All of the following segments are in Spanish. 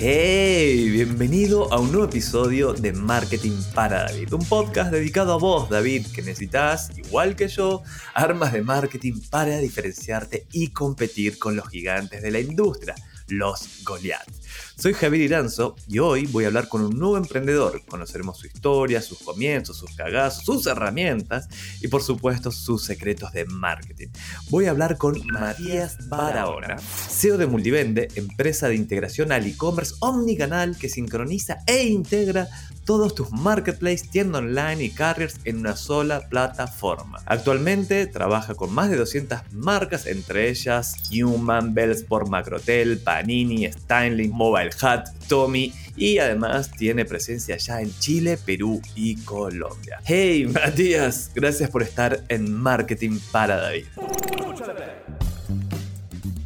Hey, bienvenido a un nuevo episodio de Marketing para David, un podcast dedicado a vos, David, que necesitas, igual que yo, armas de marketing para diferenciarte y competir con los gigantes de la industria, los Goliath. Soy Javier Iranzo y hoy voy a hablar con un nuevo emprendedor. Conoceremos su historia, sus comienzos, sus cagazos, sus herramientas y por supuesto sus secretos de marketing. Voy a hablar con Matías Barahona, CEO de Multivende, empresa de integración al e-commerce omnicanal que sincroniza e integra todos tus marketplaces, tienda online y carriers en una sola plataforma. Actualmente trabaja con más de 200 marcas, entre ellas Human, Bellsport, Macrotel, Panini, Stanley, Mobile Hut, Tommy y además tiene presencia ya en Chile, Perú y Colombia. Hey Matías, gracias por estar en Marketing para David.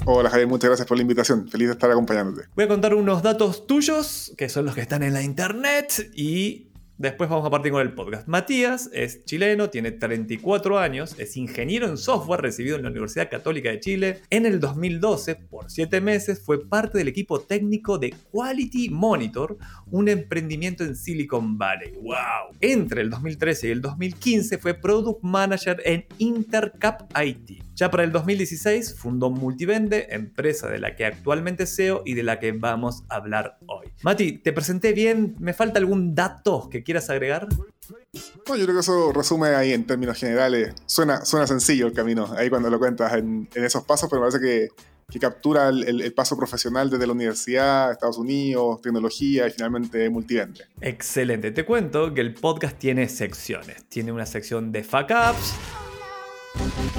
Hola Javier, muchas gracias por la invitación. Feliz de estar acompañándote. Voy a contar unos datos tuyos, que son los que están en la internet, y Después vamos a partir con el podcast. Matías es chileno, tiene 34 años, es ingeniero en software recibido en la Universidad Católica de Chile. En el 2012, por 7 meses, fue parte del equipo técnico de Quality Monitor, un emprendimiento en Silicon Valley. ¡Wow! Entre el 2013 y el 2015 fue Product Manager en Intercap IT. Ya para el 2016 fundó Multivende, empresa de la que actualmente SEO y de la que vamos a hablar hoy. Mati, ¿te presenté bien? ¿Me falta algún dato que quieras agregar? No, yo creo que eso resume ahí en términos generales. Suena, suena sencillo el camino, ahí cuando lo cuentas en, esos pasos, pero me parece que, captura el, paso profesional desde la universidad, Estados Unidos, tecnología y finalmente multivende. Excelente, te cuento que el podcast tiene secciones. Tiene una sección de fuck ups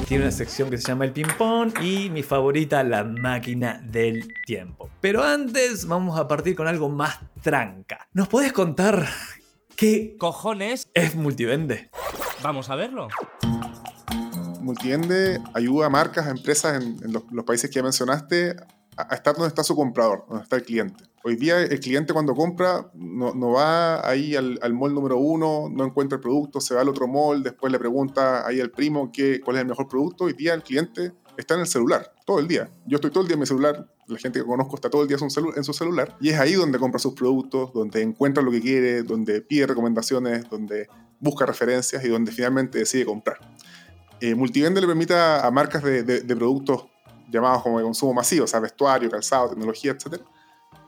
tiene una sección que se llama el ping-pong y mi favorita, la máquina del tiempo. Pero antes vamos a partir con algo más tranca. ¿Nos podés contar qué cojones es Multivende? Vamos a verlo. Multivende ayuda a marcas, a empresas en, los, países que ya mencionaste a estar donde está su comprador, donde está el cliente. Hoy día el cliente cuando compra no, no va ahí al, al, mall número uno, no encuentra el producto, se va al otro mall, después le pregunta ahí al primo qué, cuál es el mejor producto. Hoy día el cliente está en el celular, todo el día. Yo estoy todo el día en mi celular, la gente que conozco está todo el día en su celular, y es ahí donde compra sus productos, donde encuentra lo que quiere, donde pide recomendaciones, donde busca referencias y donde finalmente decide comprar. Eh, Multivende le permite a, marcas de, de, de productos llamados como de consumo masivo, o sea, vestuario, calzado, tecnología, etcétera,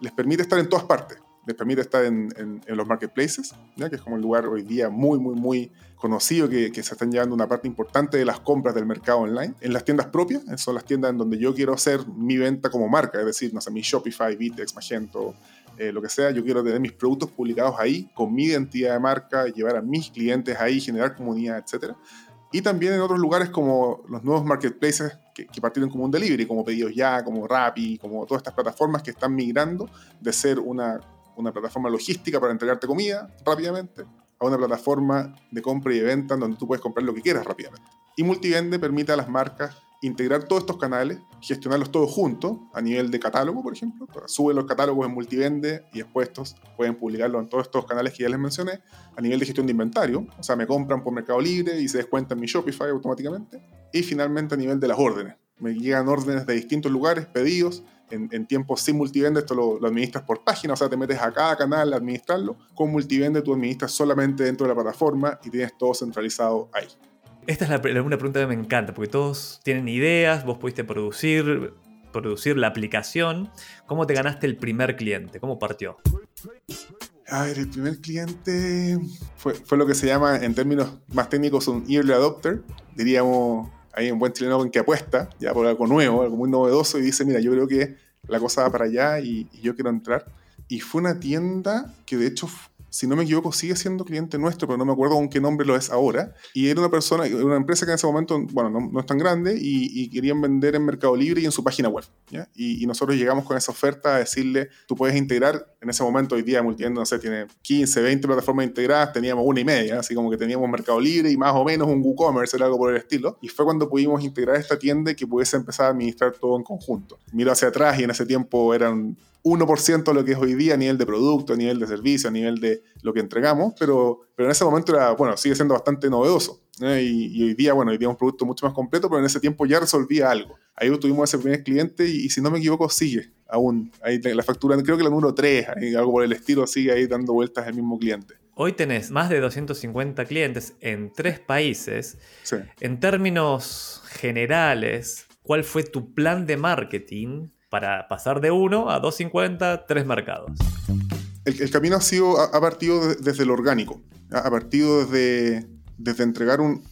les permite estar en todas partes. Les permite estar en, en, los marketplaces, ¿ya? que es como el lugar hoy día muy, muy, muy conocido que, que, se están llevando una parte importante de las compras del mercado online. En las tiendas propias, son las tiendas en donde yo quiero hacer mi venta como marca, es decir, no sé, mi Shopify, Vitex, Magento, eh, lo que sea, yo quiero tener mis productos publicados ahí con mi identidad de marca, llevar a mis clientes ahí, generar comunidad, etc. Y también en otros lugares como los nuevos marketplaces que, partieron como un delivery, como Pedidos Ya, como Rappi, como todas estas plataformas que están migrando de ser una, una plataforma logística para entregarte comida rápidamente a una plataforma de compra y de venta donde tú puedes comprar lo que quieras rápidamente. Y Multivende permite a las marcas integrar todos estos canales, gestionarlos todos juntos, a nivel de catálogo, por ejemplo. Sube los catálogos en Multivende y después estos pueden publicarlos en todos estos canales que ya les mencioné. A nivel de gestión de inventario, o sea, me compran por Mercado Libre y se descuentan mi Shopify automáticamente. Y finalmente a nivel de las órdenes. Me llegan órdenes de distintos lugares, pedidos, en, en tiempos sin multivende, esto lo, lo, administras por página, o sea, te metes a cada canal a administrarlo. Con multivende tú administras solamente dentro de la plataforma y tienes todo centralizado ahí. Esta es la, una pregunta que me encanta, porque todos tienen ideas, vos pudiste producir, producir la aplicación. ¿Cómo te ganaste el primer cliente? ¿Cómo partió? A ver, el primer cliente fue, lo que se llama, en términos más técnicos, un early adopter. Diríamos, hay un buen chileno en que apuesta, ya por algo nuevo, algo muy novedoso, y dice, mira, yo creo que la cosa va para allá y, y yo quiero entrar. Y fue una tienda que de hecho si no me equivoco, sigue siendo cliente nuestro, pero no me acuerdo con qué nombre lo es ahora. Y era una persona, una empresa que en ese momento, bueno, no, es tan grande y, querían vender en Mercado Libre y en su página web. Y, y, nosotros llegamos con esa oferta a decirle, tú puedes integrar, en ese momento hoy día Multiendo, no sé, tiene 15, 20 plataformas integradas, teníamos una y media, así como que teníamos Mercado Libre y más o menos un WooCommerce, era algo por el estilo. Y fue cuando pudimos integrar esta tienda y que pudiese empezar a administrar todo en conjunto. Miro hacia atrás y en ese tiempo eran 1% de lo que es hoy día a nivel de producto, a nivel de servicio, a nivel de lo que entregamos, pero, pero en ese momento era, bueno, sigue siendo bastante novedoso. ¿eh? Y, hoy día, bueno, hoy día es un producto mucho más completo, pero en ese tiempo ya resolvía algo. Ahí tuvimos ese primer cliente y, si no me equivoco sigue aún. Ahí la factura, creo que la número 3, algo por el estilo, sigue ahí dando vueltas el mismo cliente. Hoy tenés más de 250 clientes en tres países. Sí. En términos generales, ¿cuál fue tu plan de marketing para pasar de 1 a 250, tres mercados. El, camino ha, sido, ha, partido desde lo orgánico, ha partido desde, desde entregar un,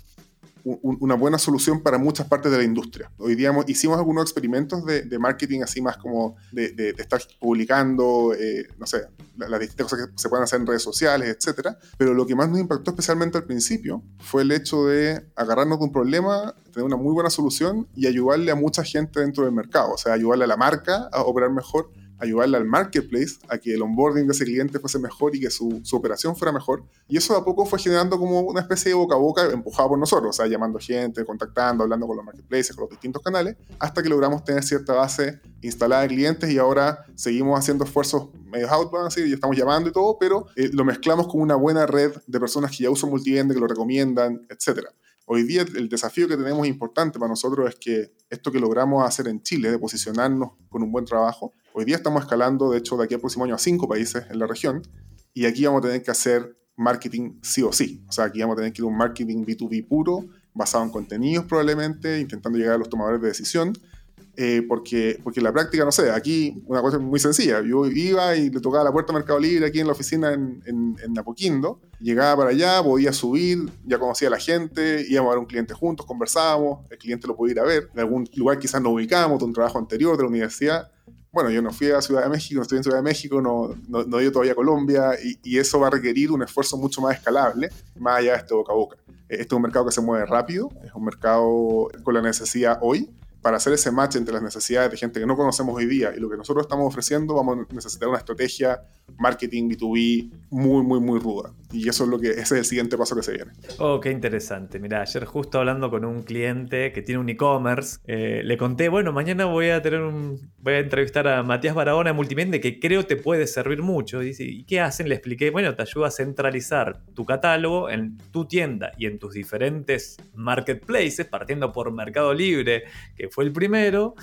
una buena solución para muchas partes de la industria. Hoy día hicimos algunos experimentos de, marketing así más como de, estar publicando, eh, no sé, las, distintas cosas que se pueden hacer en redes sociales, etc. Pero lo que más nos impactó especialmente al principio fue el hecho de agarrarnos de un problema, tener una muy buena solución y ayudarle a mucha gente dentro del mercado, o sea, ayudarle a la marca a operar mejor ayudarle al marketplace a que el onboarding de ese cliente fuese mejor y que su, su, operación fuera mejor. Y eso a poco fue generando como una especie de boca a boca empujado por nosotros, o sea, llamando gente, contactando, hablando con los marketplaces, con los distintos canales, hasta que logramos tener cierta base instalada de clientes y ahora seguimos haciendo esfuerzos medio outbound, así, y estamos llamando y todo, pero eh, lo mezclamos con una buena red de personas que ya usan multivende, que lo recomiendan, etcétera. Hoy día el desafío que tenemos importante para nosotros es que esto que logramos hacer en Chile, de posicionarnos con un buen trabajo, hoy día estamos escalando, de hecho, de aquí al próximo año a cinco países en la región, y aquí vamos a tener que hacer marketing sí o sí. O sea, aquí vamos a tener que ir a un marketing B2B puro, basado en contenidos probablemente, intentando llegar a los tomadores de decisión, eh, porque, porque la práctica, no sé, aquí una cosa muy sencilla. Yo iba y le tocaba la puerta a Mercado Libre aquí en la oficina en, en, en Apoquindo, llegaba para allá, podía subir, ya conocía a la gente, íbamos a ver un cliente juntos, conversábamos, el cliente lo podía ir a ver, en algún lugar quizás nos ubicamos de un trabajo anterior de la universidad. Bueno, yo no fui a Ciudad de México, no estoy en Ciudad de México, no, no, no he ido todavía a Colombia y, y, eso va a requerir un esfuerzo mucho más escalable, más allá de este boca a boca. Este es un mercado que se mueve rápido, es un mercado con la necesidad hoy, para hacer ese match entre las necesidades de gente que no conocemos hoy día y lo que nosotros estamos ofreciendo, vamos a necesitar una estrategia marketing B2B muy, muy, muy ruda. Y eso es lo que es el siguiente paso que se viene. Oh, qué interesante. Mira, ayer justo hablando con un cliente que tiene un e-commerce, eh, le conté, bueno, mañana voy a tener un, voy a entrevistar a Matías Barahona de que creo te puede servir mucho. Y ¿y qué hacen? Le expliqué, bueno, te ayuda a centralizar tu catálogo en tu tienda y en tus diferentes marketplaces, partiendo por Mercado Libre, que fue el primero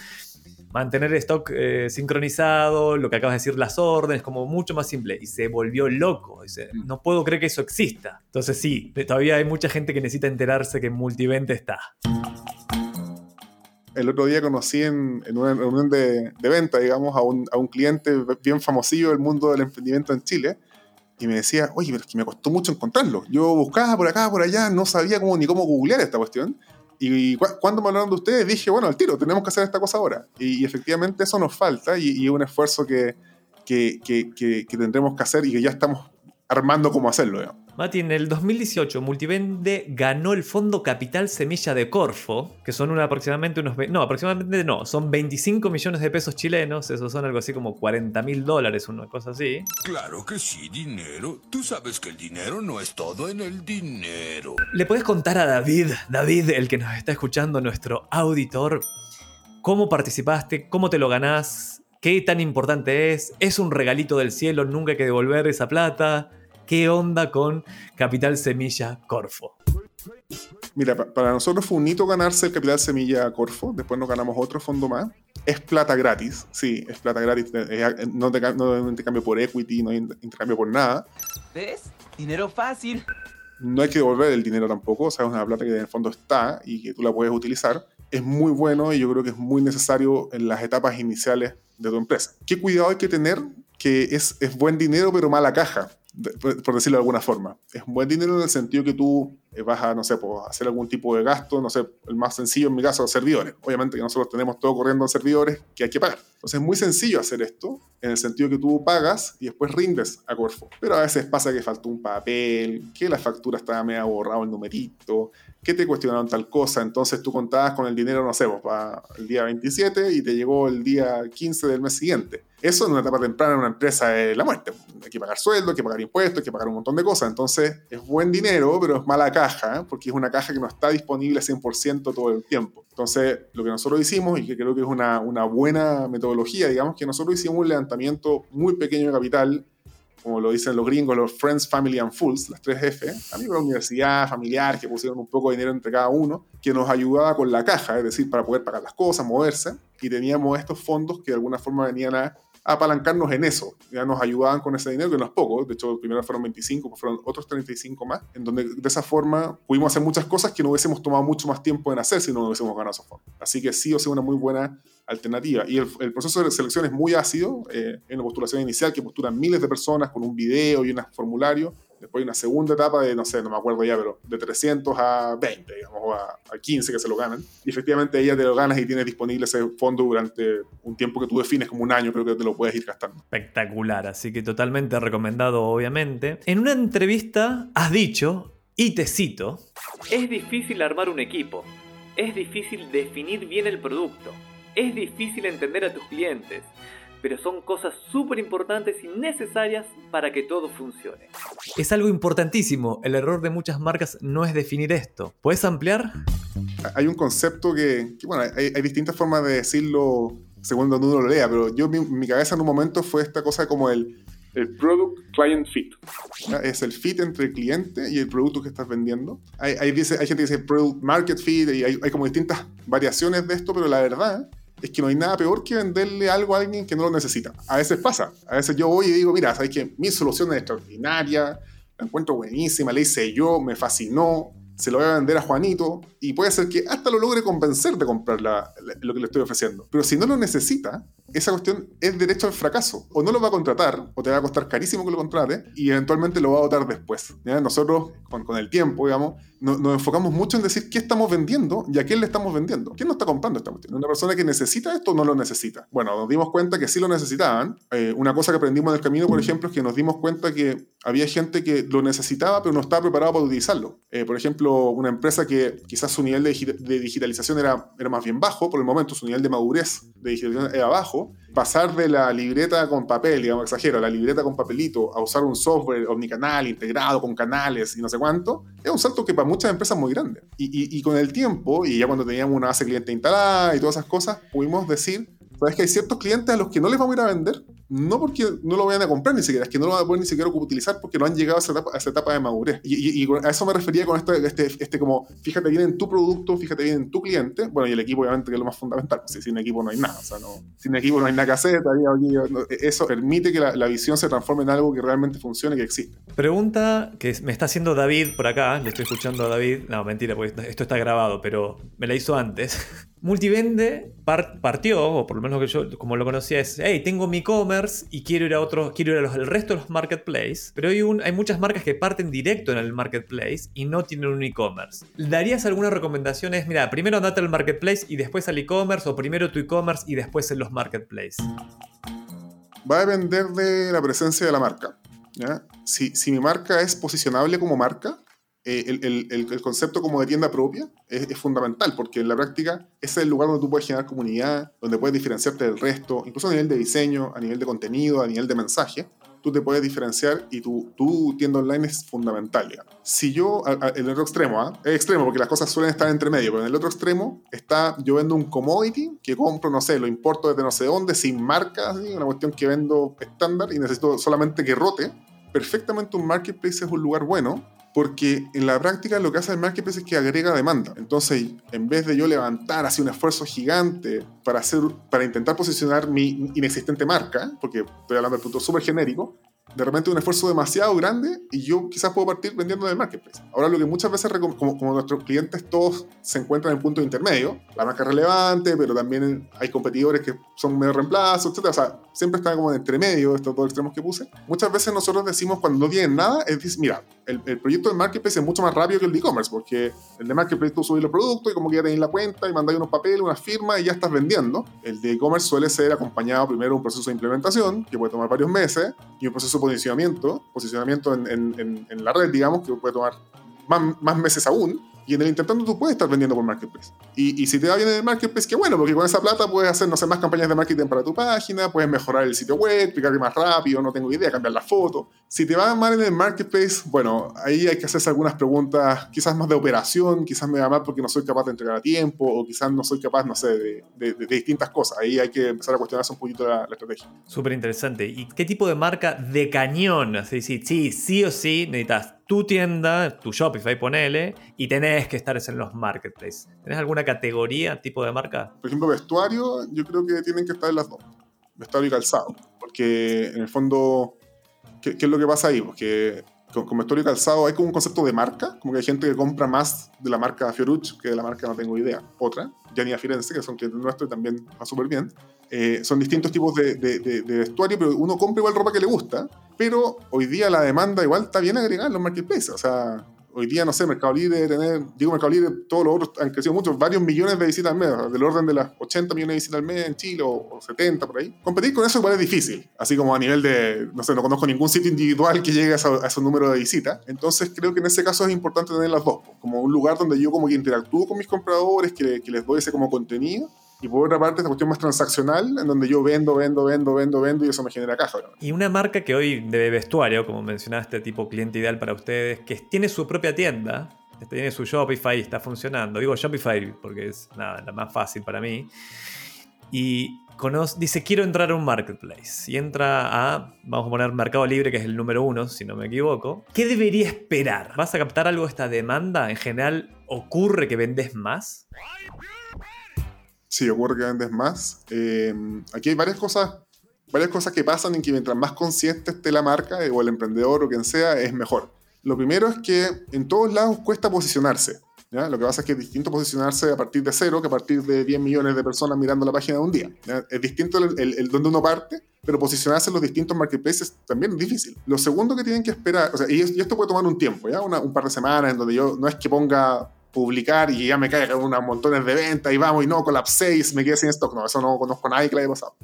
mantener stock eh, sincronizado, lo que acabas de decir, las órdenes, como mucho más simple. Y se volvió loco. Dice, mm. no puedo creer que eso exista. Entonces sí, todavía hay mucha gente que necesita enterarse que en Multivente está. El otro día conocí en, una reunión de, venta, digamos, a un, a un, cliente bien famosillo del mundo del emprendimiento en Chile. Y me decía, oye, pero es que me costó mucho encontrarlo. Yo buscaba por acá, por allá, no sabía cómo, ni cómo googlear esta cuestión. Y cuando me hablaron de ustedes, dije, bueno, al tiro, tenemos que hacer esta cosa ahora. Y, efectivamente eso nos falta y, es un esfuerzo que, que, que, que, tendremos que hacer y que ya estamos armando cómo hacerlo. Digamos. Mati, en el 2018 Multivende ganó el Fondo Capital Semilla de Corfo, que son aproximadamente unos... No, aproximadamente no, son 25 millones de pesos chilenos, esos son algo así como 40 mil dólares, una cosa así. Claro que sí, dinero. Tú sabes que el dinero no es todo en el dinero. ¿Le puedes contar a David, David, el que nos está escuchando, nuestro auditor, cómo participaste, cómo te lo ganás, qué tan importante es, es un regalito del cielo, nunca hay que devolver esa plata? ¿Qué onda con Capital Semilla Corfo? Mira, para nosotros fue un hito ganarse el Capital Semilla Corfo, después nos ganamos otro fondo más. Es plata gratis, sí, es plata gratis, no, te, no hay intercambio por equity, no hay intercambio por nada. ¿Ves? Dinero fácil. No hay que devolver el dinero tampoco, o sea, es una plata que en el fondo está y que tú la puedes utilizar. Es muy bueno y yo creo que es muy necesario en las etapas iniciales de tu empresa. ¿Qué cuidado hay que tener? Que es, es buen dinero pero mala caja por decirlo de alguna forma. Es un buen dinero en el sentido que tú eh, vas a, no sé, pues, hacer algún tipo de gasto, no sé, el más sencillo en mi caso, servidores. Obviamente que nosotros tenemos todo corriendo en servidores que hay que pagar. Entonces es muy sencillo hacer esto, en el sentido que tú pagas y después rindes a Corfo. Pero a veces pasa que faltó un papel, que la factura estaba medio borrado el numerito, que te cuestionaron tal cosa, entonces tú contabas con el dinero, no sé, pues, para el día 27 y te llegó el día 15 del mes siguiente. Eso en una etapa temprana en una empresa es la muerte. Hay que pagar sueldo, hay que pagar impuestos, hay que pagar un montón de cosas. Entonces es buen dinero, pero es mala caja, porque es una caja que no está disponible 100% todo el tiempo. Entonces lo que nosotros hicimos, y que creo que es una, una buena metodología, digamos que nosotros hicimos un levantamiento muy pequeño de capital como lo dicen los gringos, los Friends, Family and Fools, las tres F, amigos de la universidad, familiar, que pusieron un poco de dinero entre cada uno, que nos ayudaba con la caja, es decir, para poder pagar las cosas, moverse, y teníamos estos fondos que de alguna forma venían a apalancarnos en eso. Ya nos ayudaban con ese dinero, que no es poco. De hecho, primero fueron 25, pues fueron otros 35 más, en donde de esa forma pudimos hacer muchas cosas que no hubiésemos tomado mucho más tiempo en hacer si no hubiésemos ganado esos fondos. Así que sí o sí una muy buena alternativa. Y el, proceso de selección es muy ácido. Eh, en la postulación inicial, que postulan miles de personas con un video y un formulario, Después hay una segunda etapa de, no sé, no me acuerdo ya, pero de 300 a 20, digamos, o a, 15 que se lo ganan. Y efectivamente ella te lo ganas y tienes disponible ese fondo durante un tiempo que tú defines como un año, creo que te lo puedes ir gastando. Espectacular, así que totalmente recomendado, obviamente. En una entrevista has dicho, y te cito, es difícil armar un equipo, es difícil definir bien el producto, es difícil entender a tus clientes pero son cosas súper importantes y necesarias para que todo funcione. Es algo importantísimo, el error de muchas marcas no es definir esto. ¿Puedes ampliar? Hay un concepto que, bueno, hay, distintas formas de decirlo según donde uno lo lea, pero yo mi, cabeza en un momento fue esta cosa como el, el Product Client Fit. Es el fit entre el cliente y el producto que estás vendiendo. Hay, hay, hay gente que dice Product Market Fit y hay, hay, como distintas variaciones de esto, pero la verdad es que no hay nada peor que venderle algo a alguien que no lo necesita. A veces pasa. A veces yo voy y digo, mira, sabes que mi solución es extraordinaria, la encuentro buenísima, la hice yo, me fascinó, se lo voy a vender a Juanito y puede ser que hasta lo logre convencer de comprar lo que le estoy ofreciendo. Pero si no lo necesita, esa cuestión es derecho al fracaso. O no lo va a contratar, o te va a costar carísimo que lo contrate, y eventualmente lo va a votar después. Nosotros, con, con, el tiempo, digamos, nos enfocamos mucho en decir qué estamos vendiendo y a quién le estamos vendiendo. ¿Quién no está comprando esta cuestión? ¿Una persona que necesita esto o no lo necesita? Bueno, nos dimos cuenta que sí lo necesitaban. Eh, una cosa que aprendimos en el camino, por ejemplo, es que nos dimos cuenta que había gente que lo necesitaba, pero no estaba preparado para utilizarlo. Eh, por ejemplo, una empresa que quizás su nivel de, de digitalización era, era más bien bajo, por el momento su nivel de madurez de digitalización era bajo pasar de la libreta con papel, digamos, exagero, la libreta con papelito, a usar un software omnicanal integrado con canales y no sé cuánto, es un salto que para muchas empresas es muy grande. Y, y con el tiempo, y ya cuando teníamos una base cliente instalada y todas esas cosas, pudimos decir, sabes que hay ciertos clientes a los que no les vamos a ir a vender, no porque no lo vayan a comprar ni siquiera, es que no lo van a poder ni siquiera utilizar porque no han llegado a esa etapa, de madurez. Y, a eso me refería con este, este, este, como, fíjate bien en tu producto, fíjate bien en tu cliente, bueno, y el equipo obviamente que es lo más fundamental, pues, sin equipo no hay nada, o sea, no, sin equipo no hay nada que hacer, eso permite que la, la, visión se transforme en algo que realmente funcione, que existe. Pregunta que me está haciendo David por acá, le estoy escuchando a David, no, mentira, porque esto está grabado, pero me la hizo antes. Multivende partió, o por lo menos que yo como lo conocía, es, hey, tengo mi e-commerce y quiero ir a otros, quiero ir a los, el resto de los marketplaces, pero hay, muchas marcas que parten directo en el marketplace y no tienen un e-commerce. ¿Darías alguna recomendación? Es, mira, primero andate al marketplace y después al e-commerce, o primero tu e-commerce y después en los marketplaces. Va a depender de la presencia de la marca. Si, si mi marca es posicionable como marca, eh, el, el, concepto como de tienda propia es, fundamental, porque en la práctica ese es el lugar donde tú puedes generar comunidad, donde puedes diferenciarte del resto, incluso a nivel de diseño, a nivel de contenido, a nivel de mensaje, tú te puedes diferenciar y tu, tu tienda online es fundamental. Si yo, en el otro extremo, ¿ah? es extremo porque las cosas suelen estar entre medio, pero en el otro extremo está yo vendo un commodity que compro, no sé, lo importo desde no sé dónde, sin marca, una cuestión que vendo estándar y necesito solamente que rote. Perfectamente un marketplace es un lugar bueno porque en la práctica lo que hace el marketplace es que agrega demanda. Entonces, en vez de yo levantar así un esfuerzo gigante para, hacer, para intentar posicionar mi inexistente marca, porque estoy hablando de punto súper genérico, de repente un esfuerzo demasiado grande y yo quizás puedo partir vendiendo en el marketplace. Ahora lo que muchas veces, como, como, nuestros clientes todos se encuentran en punto intermedio, la marca es relevante, pero también hay competidores que son medio reemplazos, etc. O sea, siempre están como en entre medio, estos dos extremos que puse. Muchas veces nosotros decimos cuando no tienen nada, es decir, mira, el, el, proyecto de Marketplace es mucho más rápido que el de e-commerce, porque el de Marketplace tú subes los productos y como que ya tenés la cuenta y mandáis unos papeles, unas firmas y ya estás vendiendo. El de e-commerce suele ser acompañado primero de un proceso de implementación, que puede tomar varios meses, y un proceso de posicionamiento, posicionamiento en, en, en la red, digamos, que puede tomar más, más meses aún. Y en el intentando tú puedes estar vendiendo por Marketplace. Y, y, si te va bien en el Marketplace, qué bueno, porque con esa plata puedes hacer, no sé, más campañas de marketing para tu página, puedes mejorar el sitio web, explicar más rápido, no tengo idea, cambiar la foto. Si te va mal en el Marketplace, bueno, ahí hay que hacerse algunas preguntas, quizás más de operación, quizás me va mal porque no soy capaz de entregar a tiempo, o quizás no soy capaz, no sé, de, de, distintas cosas. Ahí hay que empezar a cuestionarse un poquito la, la estrategia. Súper interesante. ¿Y qué tipo de marca de cañón? Sí, sí, sí, sí o sí necesitas tu tienda, tu Shopify, ponele, y tenés que estar en los marketplaces. ¿Tenés alguna categoría, tipo de marca? Por ejemplo, vestuario, yo creo que tienen que estar en las dos. Vestuario y calzado. Porque en el fondo, ¿qué, qué es lo que pasa ahí? Porque con, con, vestuario y calzado hay como un concepto de marca, como que hay gente que compra más de la marca Fiorucci que de la marca no tengo idea. Otra, Gianni Firenze, que son clientes nuestros y también va súper bien. Eh, son distintos tipos de, de, de, de, vestuario, pero uno compra igual ropa que le gusta, pero hoy día la demanda igual está bien agregada en los marketplaces. O sea, hoy día, no sé, Mercado Libre, tener, digo Mercado Libre, todos los otros han crecido mucho, varios millones de visitas al mes, del orden de las 80 millones de visitas al mes en Chile o, o 70 por ahí. Competir con eso igual es difícil, así como a nivel de, no sé, no conozco ningún sitio individual que llegue a, esa, a ese número de visitas. Entonces creo que en ese caso es importante tener las dos, como un lugar donde yo como que interactúo con mis compradores, que, que les doy ese como contenido y por otra parte, esta cuestión más transaccional, en donde yo vendo, vendo, vendo, vendo, vendo y eso me genera caja. Y una marca que hoy de vestuario, como mencionaste, tipo cliente ideal para ustedes, que tiene su propia tienda, tiene su Shopify está funcionando. Digo Shopify porque es nada, la más fácil para mí. Y conoce, dice, quiero entrar a un marketplace. Y entra a, vamos a poner Mercado Libre, que es el número uno, si no me equivoco. ¿Qué debería esperar? ¿Vas a captar algo de esta demanda? ¿En general ocurre que vendes más? Sí, ocurre que vendes más. Eh, aquí hay varias cosas, varias cosas que pasan en que mientras más consciente esté la marca eh, o el emprendedor o quien sea, es mejor. Lo primero es que en todos lados cuesta posicionarse. ¿ya? Lo que pasa es que es distinto posicionarse a partir de cero que a partir de 10 millones de personas mirando la página de un día. ¿ya? Es distinto el, el, el, donde uno parte, pero posicionarse en los distintos marketplaces también es difícil. Lo segundo que tienen que esperar, o sea, y esto puede tomar un tiempo, ¿ya? Una, un par de semanas en donde yo no es que ponga publicar y ya me caigan unos montones de ventas y vamos y no colapséis, me quedé sin stock. No, eso no conozco a nadie que le haya pasado.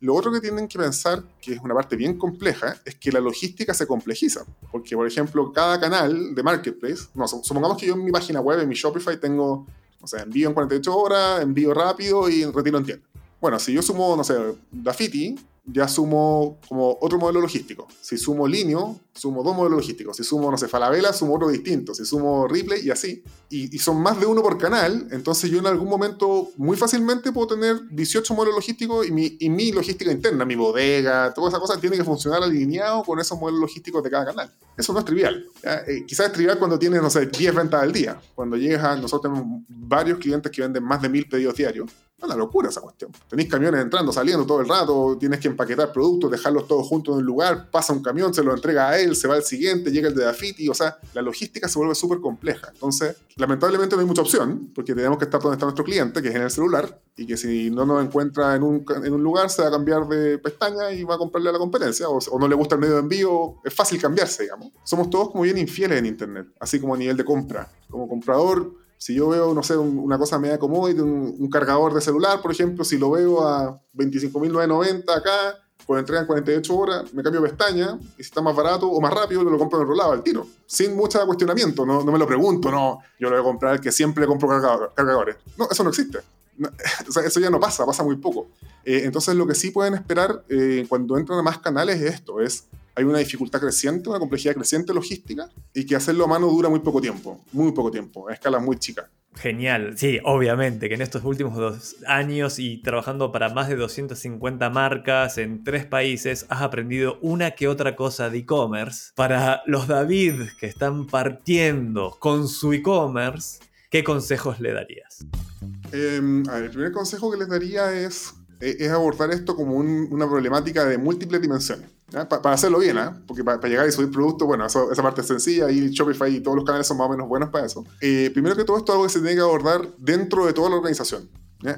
Lo otro que tienen que pensar, que es una parte bien compleja, es que la logística se complejiza. Porque, por ejemplo, cada canal de marketplace, no, supongamos que yo en mi página web, en mi Shopify, tengo, no sé, envío en 48 horas, envío rápido y retiro en tienda. Bueno, si yo sumo, no sé, Dafiti, ya sumo como otro modelo logístico. Si sumo Linio, sumo dos modelos logísticos. Si sumo, no sé, Falabella, sumo otro distinto. Si sumo Ripley y así. Y, y, son más de uno por canal, entonces yo en algún momento muy fácilmente puedo tener 18 modelos logísticos y mi, y mi logística interna, mi bodega, toda esa cosa tiene que funcionar alineado con esos modelos logísticos de cada canal. Eso no es trivial. Eh, quizás es trivial cuando tienes, no sé, 10 ventas al día. Cuando llegas a, nosotros tenemos varios clientes que venden más de mil pedidos diarios. Es una locura esa cuestión. Tenéis camiones entrando, saliendo todo el rato, tienes que empaquetar productos, dejarlos todos juntos en un lugar, pasa un camión, se lo entrega a él, se va al siguiente, llega el de Dafiti, o sea, la logística se vuelve súper compleja. Entonces, lamentablemente no hay mucha opción, porque tenemos que estar donde está nuestro cliente, que es en el celular, y que si no nos encuentra en un, en un lugar, se va a cambiar de pestaña y va a comprarle a la competencia, o, o no le gusta el medio de envío, es fácil cambiarse, digamos. Somos todos como bien infieles en Internet, así como a nivel de compra. Como comprador, si yo veo, no sé, una cosa media commodity, un, cargador de celular, por ejemplo, si lo veo a 25.990 acá, con entrega en 48 horas, me cambio pestaña, y si está más barato o más rápido, lo compro en otro lado al tiro. Sin mucho cuestionamiento, no, no me lo pregunto, no, yo lo voy a comprar el que siempre compro cargador, cargadores. No, eso no existe. Eso ya no pasa, pasa muy poco. Eh, entonces, lo que sí pueden esperar eh, cuando entran a más canales es esto, es hay una dificultad creciente, una complejidad creciente logística y que hacerlo a mano dura muy poco tiempo, muy poco tiempo, a escalas muy chicas. Genial, sí, obviamente que en estos últimos dos años y trabajando para más de 250 marcas en tres países has aprendido una que otra cosa de e-commerce. Para los David que están partiendo con su e-commerce, ¿qué consejos le darías? Eh, a ver, el primer consejo que les daría es, es abordar esto como un, una problemática de múltiples dimensiones. Pa para hacerlo bien, ¿eh? porque para pa llegar y subir producto, bueno, esa parte es sencilla y Shopify y todos los canales son más o menos buenos para eso. Eh, primero que todo, esto es algo que se tiene que abordar dentro de toda la organización.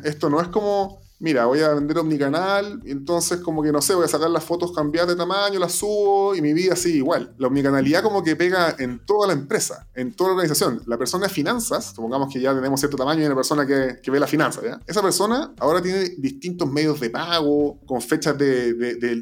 Esto no es como mira, voy a vender omnicanal, entonces como que no sé, voy a sacar las fotos cambiadas de tamaño, las subo y mi vida sigue igual. La omnicanalidad como que pega en toda la empresa, en toda la organización. La persona de finanzas, supongamos que ya tenemos cierto tamaño y una persona que, ve la finanza, ¿ya? Esa persona ahora tiene distintos medios de pago, con fechas de,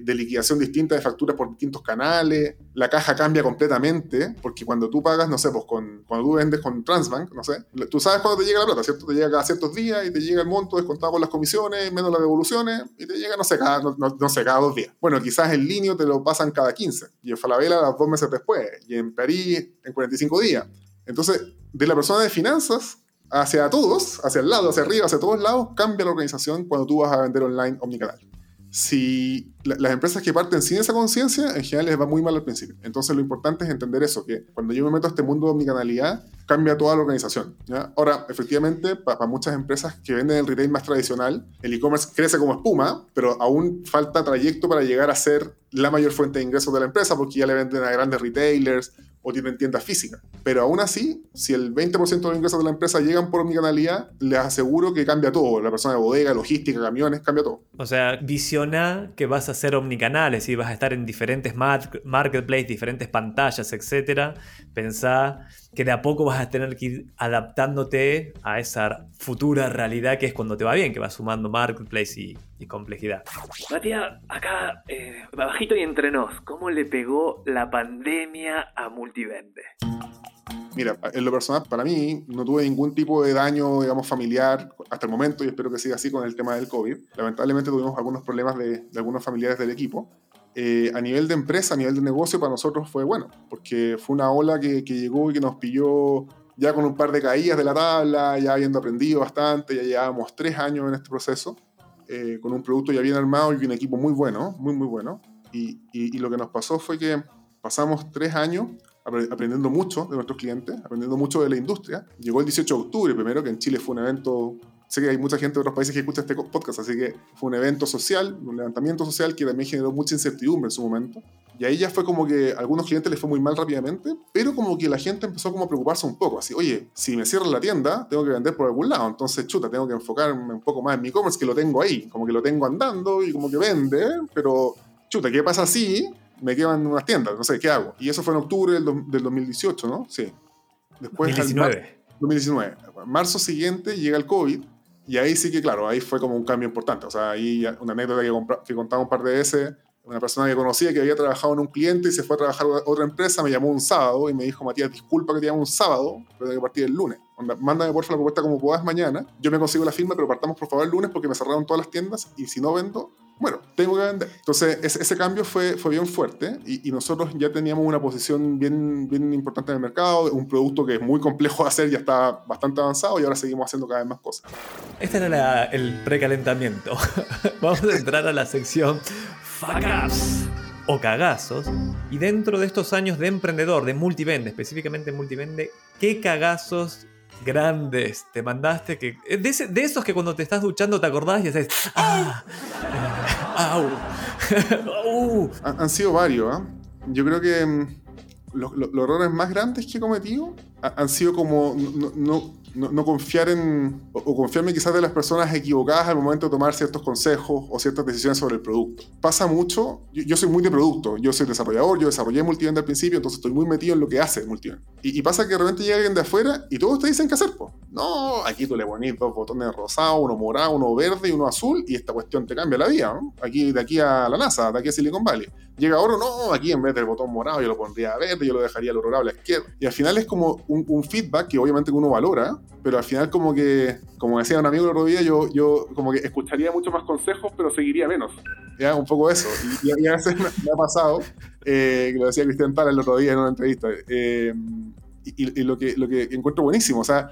liquidación distintas de facturas por distintos canales. La caja cambia completamente, porque cuando tú pagas, no sé, pues con, cuando tú vendes con Transbank, no sé, tú sabes cuándo te llega la plata, ¿cierto? Te llega cada ciertos días y te llega el monto descontado con las comisiones menos las devoluciones, y te llega, no sé, cada, no, sé, cada dos días. Bueno, quizás en línea te lo pasan cada 15, y en Falabella dos meses después, y en París en 45 días. Entonces, de la persona de finanzas hacia todos, hacia el lado, hacia arriba, hacia todos lados, cambia la organización cuando tú vas a vender online omnicanal si las empresas que parten sin esa conciencia, en general les va muy mal al principio. Entonces lo importante es entender eso, que cuando yo me meto a este mundo de omnicanalidad, cambia toda la organización. Ahora, efectivamente, para muchas empresas que venden el retail más tradicional, el e-commerce crece como espuma, pero aún falta trayecto para llegar a ser la mayor fuente de ingresos de la empresa, porque ya le venden a grandes retailers, o tienen tiendas físicas. Pero aún así, si el 20% de los ingresos de la empresa llegan por omnicanalidad, les aseguro que cambia todo. La persona de bodega, logística, camiones, cambia todo. O sea, visiona que vas a ser omnicanales y vas a estar en diferentes marketplaces, diferentes pantallas, etc. Pensá que de a poco vas a tener que ir adaptándote a esa futura realidad que es cuando te va bien, que vas sumando marketplace y, complejidad. Matías, acá, eh, bajito y entre nos, ¿cómo le pegó la pandemia a Multivende? Mira, en lo personal, para mí, no tuve ningún tipo de daño, digamos, familiar hasta el momento y espero que siga así con el tema del COVID. Lamentablemente tuvimos algunos problemas de, de algunos familiares del equipo, eh, a nivel de empresa, a nivel de negocio, para nosotros fue bueno, porque fue una ola que, llegó y que nos pilló ya con un par de caídas de la tabla, ya habiendo aprendido bastante, ya llevábamos tres años en este proceso, eh, con un producto ya bien armado y un equipo muy bueno, muy, muy bueno. Y, y, lo que nos pasó fue que pasamos tres años aprendiendo mucho de nuestros clientes, aprendiendo mucho de la industria. Llegó el 18 de octubre, primero, que en Chile fue un evento sé que hay mucha gente de otros países que escucha este podcast, así que fue un evento social, un levantamiento social que también generó mucha incertidumbre en su momento. Y ahí ya fue como que a algunos clientes les fue muy mal rápidamente, pero como que la gente empezó como a preocuparse un poco, así, oye, si me cierran la tienda, tengo que vender por algún lado, entonces chuta, tengo que enfocarme un poco más en mi e-commerce, que lo tengo ahí, como que lo tengo andando y como que vende, pero chuta, ¿qué pasa si me quedan unas tiendas? No sé, ¿qué hago? Y eso fue en octubre del, del 2018, ¿no? Sí. Después 2019. 2019. Marzo siguiente llega el COVID y ahí sí que, claro, ahí fue como un cambio importante. O sea, ahí una anécdota que, que contaba un par de veces, una persona que conocía que había trabajado en un cliente y se fue a trabajar a otra empresa, me llamó un sábado y me dijo, Matías, disculpa que te llamo un sábado, pero tengo que partir el lunes. mándame por favor la propuesta como puedas mañana, yo me consigo la firma, pero partamos por favor el lunes porque me cerraron todas las tiendas y si no vendo, bueno, tengo que vender. Entonces, ese, cambio fue, fue bien fuerte y, nosotros ya teníamos una posición bien, bien importante en el mercado, un producto que es muy complejo de hacer, ya está bastante avanzado y ahora seguimos haciendo cada vez más cosas. Este era el precalentamiento. Vamos a entrar a la sección Facas o cagazos. Y dentro de estos años de emprendedor, de multivende, específicamente multivende, ¿qué cagazos grandes te mandaste? Que, de, de, esos que cuando te estás duchando te acordás y haces ¡Ah! ¡Au! Han, sido varios, ¿eh? Yo creo que mm, los, errores más grandes que he cometido han sido como no, confiar en, o, confiarme quizás de las personas equivocadas al momento de tomar ciertos consejos o ciertas decisiones sobre el producto. Pasa mucho, yo, soy muy de producto, yo soy desarrollador, yo desarrollé Multivend al principio, entonces estoy muy metido en lo que hace Multivend. Y, y pasa que de repente llega alguien de afuera y todos te dicen qué hacer, pues. No, aquí tú le pones dos botones rosados, uno morado, uno verde y uno azul y esta cuestión te cambia la vida, ¿no? Aquí, de aquí a la NASA, de aquí a Silicon Valley. Llega ahora, no, aquí en vez del botón morado yo lo pondría verde, yo lo dejaría al a la izquierda. Y al final es como un, un feedback que obviamente uno valora, pero al final como que, como decía un amigo el otro día, yo, yo como que escucharía mucho más consejos, pero seguiría menos. Ya, un poco eso. Y, a veces me, ha pasado, eh, que lo decía Cristian Tala el otro día en una entrevista, eh, y, lo, que, lo que encuentro buenísimo, o sea,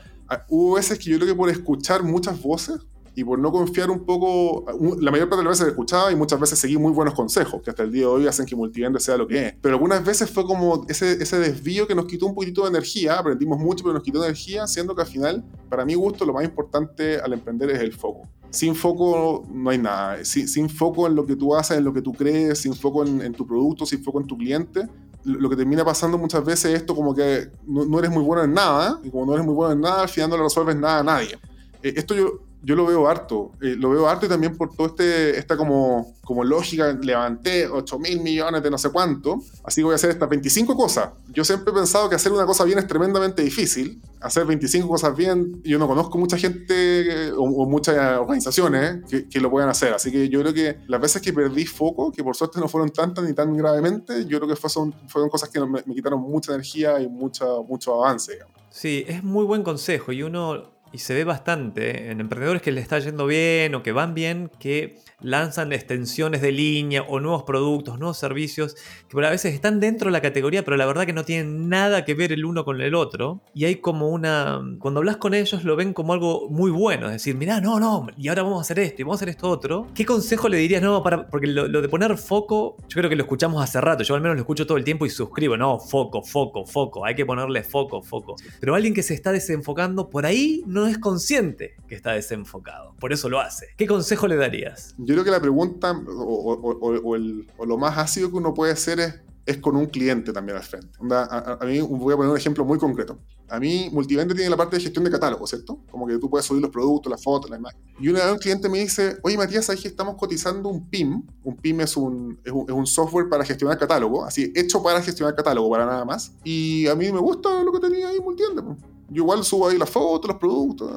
hubo veces que yo creo que por escuchar muchas voces, y por no confiar un poco, la mayor parte de las veces escuchaba y muchas veces seguí muy buenos consejos, que hasta el día de hoy hacen que Multivende sea lo que es. Pero algunas veces fue como ese, ese desvío que nos quitó un poquito de energía, aprendimos mucho, pero nos quitó energía, siendo que al final, para mi gusto, lo más importante al emprender es el foco. Sin foco no hay nada. Sin, sin foco en lo que tú haces, en lo que tú crees, sin foco en, tu producto, sin foco en tu cliente, lo que termina pasando muchas veces es esto como que no, no, eres muy bueno en nada, y como no eres muy bueno en nada, al final no le resuelves nada a nadie. Eh, esto yo Yo lo veo harto. Eh, lo veo harto y también por todo este, esta como, como lógica, levanté 8 mil millones de no sé cuánto, así que voy a hacer estas 25 cosas. Yo siempre he pensado que hacer una cosa bien es tremendamente difícil. Hacer 25 cosas bien, yo no conozco mucha gente eh, o, muchas organizaciones que, que, lo puedan hacer. Así que yo creo que las veces que perdí foco, que por suerte no fueron tantas ni tan gravemente, yo creo que fue, son, fueron cosas que me, quitaron mucha energía y mucha, mucho avance. Sí, es muy buen consejo y uno y se ve bastante en emprendedores que le está yendo bien o que van bien, que lanzan extensiones de línea o nuevos productos, nuevos servicios, que a veces están dentro de la categoría, pero la verdad que no tienen nada que ver el uno con el otro. Y hay como una... Cuando hablas con ellos lo ven como algo muy bueno, es decir, mirá, no, no, y ahora vamos a hacer esto y vamos a hacer esto otro. ¿Qué consejo le dirías? No, para, porque lo, lo de poner foco, yo creo que lo escuchamos hace rato, yo al menos lo escucho todo el tiempo y suscribo, no, foco, foco, foco, hay que ponerle foco, foco. Pero alguien que se está desenfocando, por ahí no es consciente que está desenfocado, por eso lo hace. ¿Qué consejo le darías? Yo creo que la pregunta o, o, o, el, o, lo más ácido que uno puede hacer es, es con un cliente también al frente. A, a, mí voy a poner un ejemplo muy concreto. A mí Multivende tiene la parte de gestión de catálogo, ¿cierto? Como que tú puedes subir los productos, las fotos, las imágenes. Y una vez un cliente me dice, oye Matías, ahí estamos cotizando un PIM. Un PIM es un, es un, es un software para gestionar catálogo, así, hecho para gestionar catálogo, para nada más. Y a mí me gusta lo que tenía ahí Multivende. Yo igual subo ahí las fotos, los productos.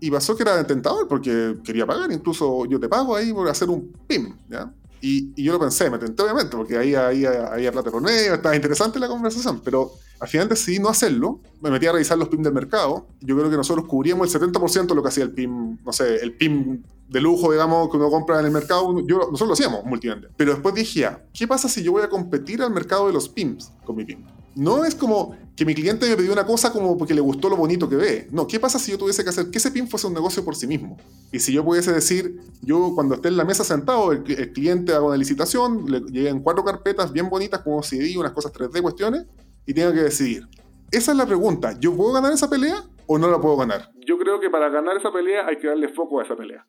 Y pasó que era tentador porque quería pagar, incluso yo te pago ahí por hacer un PIM, ¿ya? Y, y yo lo pensé, me tenté obviamente, porque ahí había plata por medio, estaba interesante la conversación, pero al final decidí no hacerlo, me metí a revisar los PIM del mercado, yo creo que nosotros cubríamos el 70% de lo que hacía el PIM, no sé, el PIM de lujo, digamos, que uno compra en el mercado, yo, nosotros lo hacíamos multivende. Pero después dije, ¿qué pasa si yo voy a competir al mercado de los PIMs con mi PIM? No es como que mi cliente me pidió una cosa como porque le gustó lo bonito que ve. No, ¿qué pasa si yo tuviese que hacer que ese PIN fuese un negocio por sí mismo? Y si yo pudiese decir, yo cuando esté en la mesa sentado, el, el cliente haga una licitación, le lleguen cuatro carpetas bien bonitas como CD, unas cosas 3D, cuestiones, y tenga que decidir. Esa es la pregunta. ¿Yo puedo ganar esa pelea o no la puedo ganar? Yo creo que para ganar esa pelea hay que darle foco a esa pelea.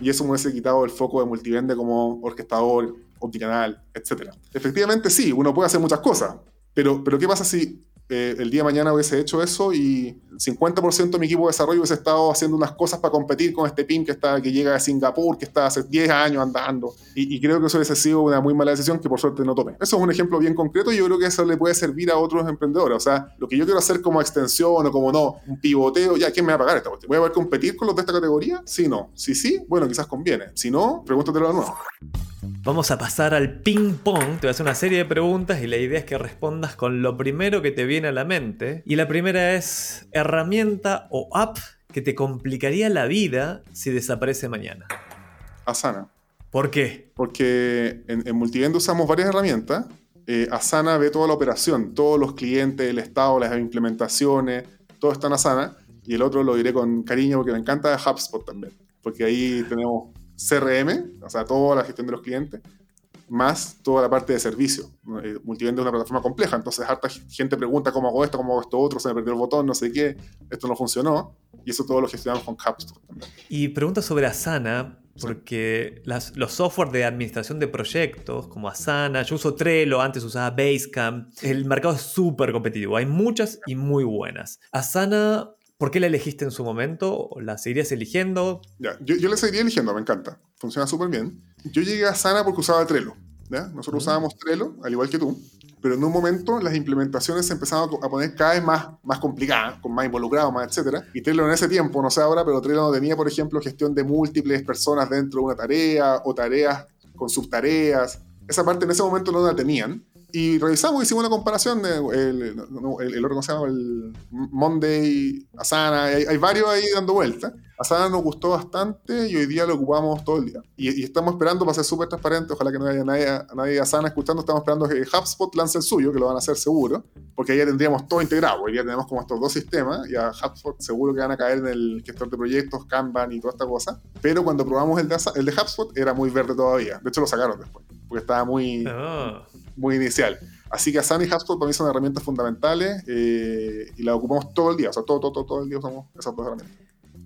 Y eso me hubiese quitado el foco de multivende como orquestador, omnicanal, etc. Efectivamente, sí, uno puede hacer muchas cosas. Pero, pero ¿qué pasa si eh, el día de mañana hubiese hecho eso y el 50% de mi equipo de desarrollo hubiese estado haciendo unas cosas para competir con este PIM que, está, que llega de Singapur, que está hace 10 años andando. Y, y, creo que eso hubiese sido una muy mala decisión que por suerte no tomé. Eso es un ejemplo bien concreto y yo creo que eso le puede servir a otros emprendedores. O sea, lo que yo quiero hacer como extensión o como no, un pivoteo, ya, ¿quién me va a pagar esta cuestión? ¿Voy a poder competir con los de esta categoría? Sí, no. Si sí, bueno, quizás conviene. Si no, pregúntatelo de nuevo. Vamos a pasar al ping pong. Te voy a hacer una serie de preguntas y la idea es que respondas con lo primero que te viene a la mente. Y la primera es herramienta o app que te complicaría la vida si desaparece mañana. Asana. ¿Por qué? Porque en, en Multivend usamos varias herramientas. Eh, Asana ve toda la operación, todos los clientes, el estado, las implementaciones, todo está en Asana. Y el otro lo diré con cariño porque me encanta HubSpot también. Porque ahí tenemos CRM, o sea, toda la gestión de los clientes, más toda la parte de servicio. Eh, Multivende es una plataforma compleja, entonces harta gente pregunta cómo hago esto, cómo hago esto otro, se me perdió el botón, no sé qué, esto no funcionó, y eso todo lo gestionamos con también. Y pregunta sobre Asana, porque las, los software de administración de proyectos, como Asana, yo uso Trello, antes usaba Basecamp, el mercado es súper competitivo, hay muchas y muy buenas. Asana ¿Por qué la elegiste en su momento? ¿La seguirías eligiendo? Ya, yo, yo la seguiría eligiendo, me encanta. Funciona súper bien. Yo llegué a Sana porque usaba Trello. ¿ya? Nosotros mm. usábamos Trello, al igual que tú, pero en un momento las implementaciones se empezaban a poner cada vez más, más complicadas, con más involucrados, más etcétera. Y Trello en ese tiempo, no sé ahora, pero Trello no tenía, por ejemplo, gestión de múltiples personas dentro de una tarea o tareas con subtareas. Esa parte en ese momento no la tenían. Y revisamos, hicimos una comparación el, el, el, ¿cómo se llama? El Monday, Asana, hay, varios ahí dando vueltas. Asana nos gustó bastante y hoy día lo ocupamos todo el día. Y, estamos esperando, para ser súper transparente, ojalá que no haya nadie, nadie Asana escuchando, estamos esperando que HubSpot lance el suyo, que lo van a hacer seguro, porque ahí ya tendríamos todo integrado. Hoy día tenemos como estos dos sistemas y a HubSpot seguro que van a caer en el gestor de proyectos, Kanban y toda esta cosa. Pero cuando probamos el de, el de HubSpot era muy verde todavía. De hecho, lo sacaron después, porque estaba muy... Oh muy inicial. Así que Asana y HubSpot para mí son herramientas fundamentales eh, y las ocupamos todo el día. O sea, todo, todo, todo, todo el día usamos esas dos herramientas.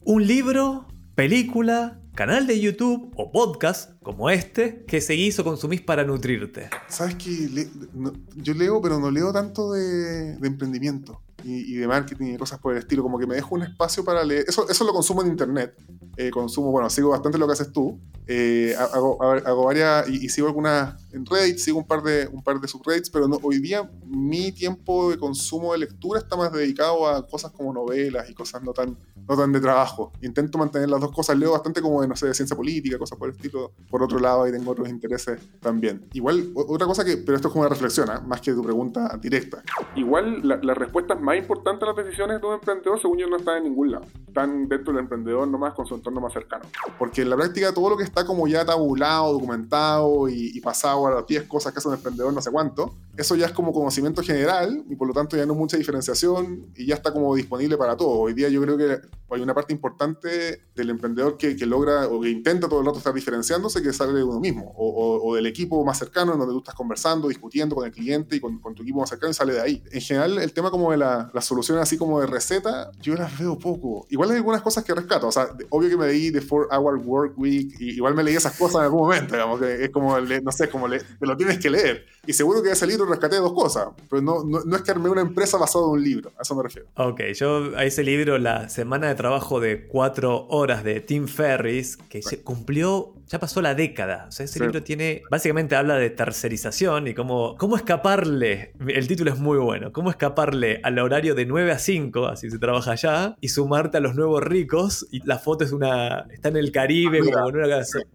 Un libro, película, canal de YouTube o podcast como este que seguís o consumís para nutrirte. Sabes que le, no, yo leo, pero no leo tanto de, de, emprendimiento. y, de marketing y cosas por el estilo, como que me dejo un espacio para leer. Eso, eso lo consumo en internet. Eh, consumo, bueno, sigo bastante lo que haces tú. Eh, hago, hago, varias y, sigo algunas en Reddit, sigo un par de, un par de subreddits, pero no, hoy día mi tiempo de consumo de lectura está más dedicado a cosas como novelas y cosas no tan, no tan de trabajo. Intento mantener las dos cosas. Leo bastante como de, no sé, de ciencia política, cosas por el estilo. Por otro lado, ahí tengo otros intereses también. Igual, otra cosa que, pero esto es como una reflexión, ¿eh? más que tu pregunta directa. Igual, la, las respuestas más importantes a las decisiones de un emprendedor, según yo, no están en ningún lado. Están dentro del emprendedor nomás con su entorno más cercano. Porque en la práctica todo lo que está como ya tabulado, documentado y, pasado a los pies, cosas que hace un emprendedor no sé cuánto, eso ya es como conocimiento general y por lo tanto ya no es mucha diferenciación y ya está como disponible para todo. Hoy día yo creo que hay una parte importante del emprendedor que, que logra o que intenta todo el rato estar diferenciándose que sale de uno mismo o, o, del equipo más cercano en donde tú estás conversando, discutiendo con el cliente y con, con, tu equipo más cercano y sale de ahí. En general el tema como de la, las soluciones así como de receta, yo las veo poco. Igual hay algunas cosas que rescato, o sea, obvio que me leí The 4 Hour Work Week y igual me leí esas cosas en algún momento, digamos, que es como, no sé, como le, te lo tienes que leer. Y seguro que ese libro rescaté dos cosas, pero no, no, no es que armé una empresa basada en un libro, a eso me refiero. Ok, yo a ese libro, la semana de trabajo de cuatro horas de Tim Ferris, que se cumplió ya pasó la década. O sea, ese libro tiene. Básicamente habla de tercerización y cómo, cómo escaparle. El título es muy bueno. Cómo escaparle al horario de 9 a 5, así se trabaja allá, y sumarte a los nuevos ricos. Y la foto es una. Está en el Caribe, ah, como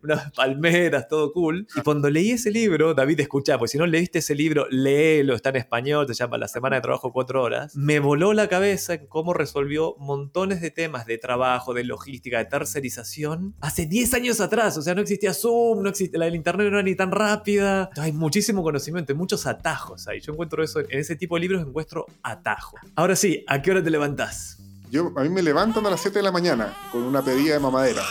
unas palmeras, todo cool. Y cuando leí ese libro, David, escucha, pues si no leíste ese libro, léelo, está en español, se llama La semana de trabajo 4 horas. Me voló la cabeza en cómo resolvió montones de temas de trabajo, de logística, de tercerización hace 10 años atrás. O sea, no existía Zoom, no existía, la internet no era ni tan rápida. Hay muchísimo conocimiento, hay muchos atajos ahí. Yo encuentro eso, en ese tipo de libros encuentro atajos. Ahora sí, ¿a qué hora te levantás? Yo, a mí me levantan a las 7 de la mañana con una pedida de mamadera.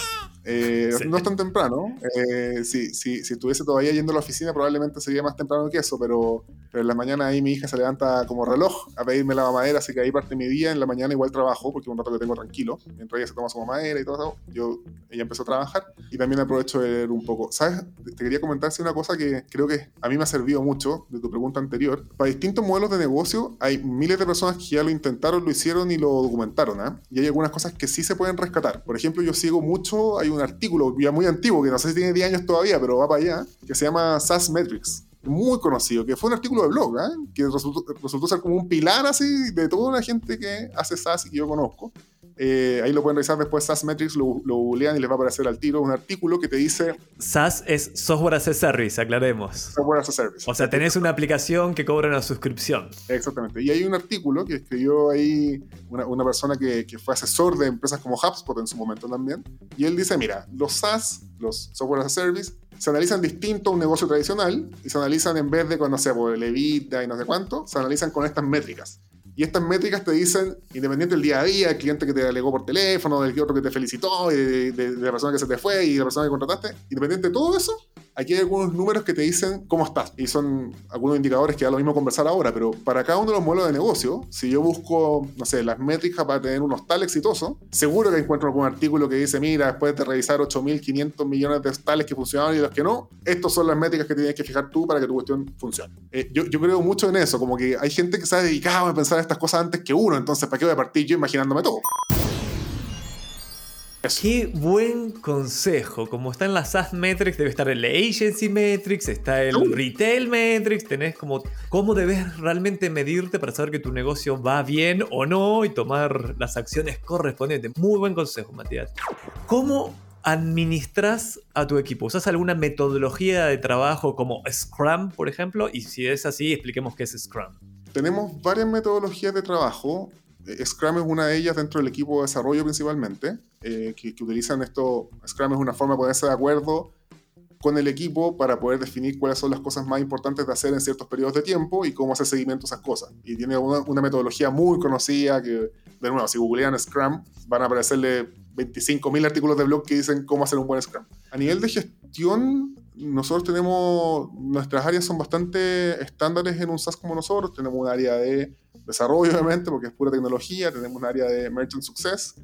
Eh, no es tan temprano. Eh, si, si, si, estuviese todavía yendo a la oficina, probablemente sería más temprano que eso, pero, pero, en la mañana ahí mi hija se levanta como reloj a pedirme la mamadera, así que ahí parte mi día. En la mañana igual trabajo, porque un rato que tengo tranquilo. Mientras ella se toma su mamadera y todo eso, yo, ella empezó a trabajar y también aprovecho de leer un poco. ¿Sabes? Te quería comentar una cosa que creo que a mí me ha servido mucho de tu pregunta anterior. Para distintos modelos de negocio, hay miles de personas que ya lo intentaron, lo hicieron y lo documentaron. ¿eh? Y hay algunas cosas que sí se pueden rescatar. Por ejemplo, yo sigo mucho, hay un artículo ya muy antiguo, que no sé si tiene 10 años todavía, pero va para allá, que se llama SaaS Metrics. Muy conocido, que fue un artículo de blog, ¿eh? que resultó, resultó, ser como un pilar así de toda la gente que hace SaaS y que yo conozco. Eh, ahí lo pueden revisar después, SaaS Metrics, lo, lo googlean y les va a aparecer al tiro un artículo que te dice... SaaS es Software as a Service, aclaremos. Software as a Service. O sea, tenés una aplicación que cobra una suscripción. Exactamente. Y hay un artículo que escribió ahí una, una persona que, que, fue asesor de empresas como HubSpot en su momento también. Y él dice, mira, los SaaS, los Software as a Service, se analizan distinto a un negocio tradicional y se analizan en vez de con, no sé, por el EBITDA y no sé cuánto, se analizan con estas métricas. Y estas métricas te dicen, independiente del día a día, el cliente que te alegó por teléfono, del otro que te felicitó, de, de, de, la persona que se te fue y de la persona que contrataste, independiente de todo eso, aquí hay algunos números que te dicen cómo estás. Y son algunos indicadores que da lo mismo conversar ahora, pero para cada uno de los modelos de negocio, si yo busco, no sé, las métricas para tener unos tal exitosos, seguro que encuentro algún artículo que dice, mira, después de revisar 8.500 millones de tales que funcionaron y los que no, estas son las métricas que tienes que fijar tú para que tu cuestión funcione. Eh, yo, creo mucho en eso, como que hay gente que se ha dedicado a pensar estas cosas antes que uno, entonces, ¿para qué voy a partir yo imaginándome todo? Qué buen consejo. Como está en las SaaS Metrics, debe estar el Agency Metrics, está el Retail Metrics. Tenés como cómo debes realmente medirte para saber que tu negocio va bien o no y tomar las acciones correspondientes. Muy buen consejo, Matías. ¿Cómo administras a tu equipo? ¿Usas alguna metodología de trabajo como Scrum, por ejemplo? Y si es así, expliquemos qué es Scrum. Tenemos varias metodologías de trabajo. Eh, Scrum es una de ellas dentro del equipo de desarrollo principalmente, eh, que, que, utilizan esto. Scrum es una forma de ponerse de acuerdo con el equipo para poder definir cuáles son las cosas más importantes de hacer en ciertos periodos de tiempo y cómo hacer seguimiento a esas cosas. Y tiene una, una metodología muy conocida que, de nuevo, si googlean Scrum, van a aparecerle 25.000 artículos de blog que dicen cómo hacer un buen Scrum. A nivel de gestión, nosotros tenemos, nuestras áreas son bastante estándares en un SaaS como nosotros. Tenemos un área de desarrollo, obviamente, porque es pura tecnología. Tenemos un área de Merchant Success,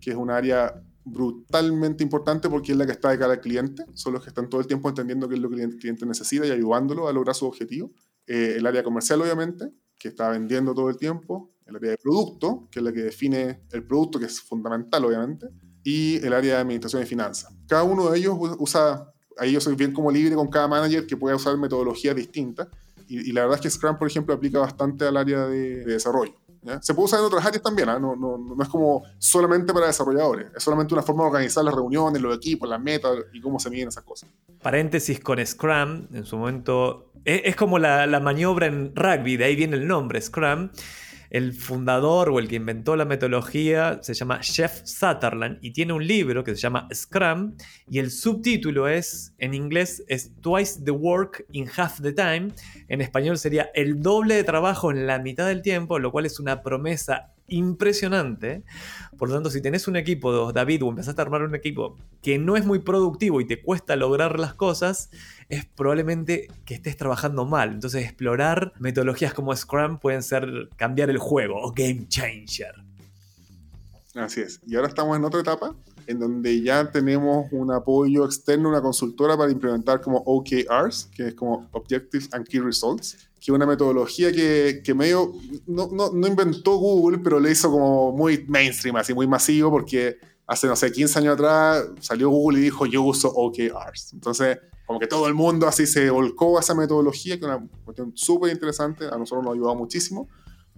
que es un área brutalmente importante porque es la que está de cara al cliente. Son los que están todo el tiempo entendiendo qué es lo que el cliente necesita y ayudándolo a lograr su objetivo. Eh, el área comercial, obviamente, que está vendiendo todo el tiempo. el área de producto, que es la que define el producto, que es fundamental obviamente, y el área de administración y finanzas. Cada uno de ellos usa, ahí yo soy bien como libre con cada manager que puede usar metodologías distintas, y, la verdad es que Scrum, por ejemplo, aplica bastante al área de, desarrollo. Se puede usar en otras áreas también, ¿ah? no, no, no, es como solamente para desarrolladores, es solamente una forma de organizar las reuniones, los equipos, las metas y cómo se miden esas cosas. Paréntesis con Scrum, en su momento, es, es como la, la maniobra en rugby, de ahí viene el nombre, Scrum el fundador o el que inventó la metodología se llama Jeff Sutherland y tiene un libro que se llama Scrum y el subtítulo es, en inglés, es Twice the Work in Half the Time. En español sería el doble de trabajo en la mitad del tiempo, lo cual es una promesa impresionante. Por lo tanto, si tenés un equipo, David, o empezaste a armar un equipo que no es muy productivo y te cuesta lograr las cosas, es probablemente que estés trabajando mal. Entonces, explorar metodologías como Scrum pueden ser cambiar el juego o game changer. Así es. Y ahora estamos en otra etapa en donde ya tenemos un apoyo externo, una consultora para implementar como OKRs, que es como Objectives and Key Results, que una metodología que, que medio, no, no, no, inventó Google, pero le hizo como muy mainstream, así muy masivo, porque hace, no sé, 15 años atrás salió Google y dijo, yo uso OKRs. Entonces, como que todo el mundo así se volcó a esa metodología, que es una cuestión súper interesante, a nosotros nos ha ayudado muchísimo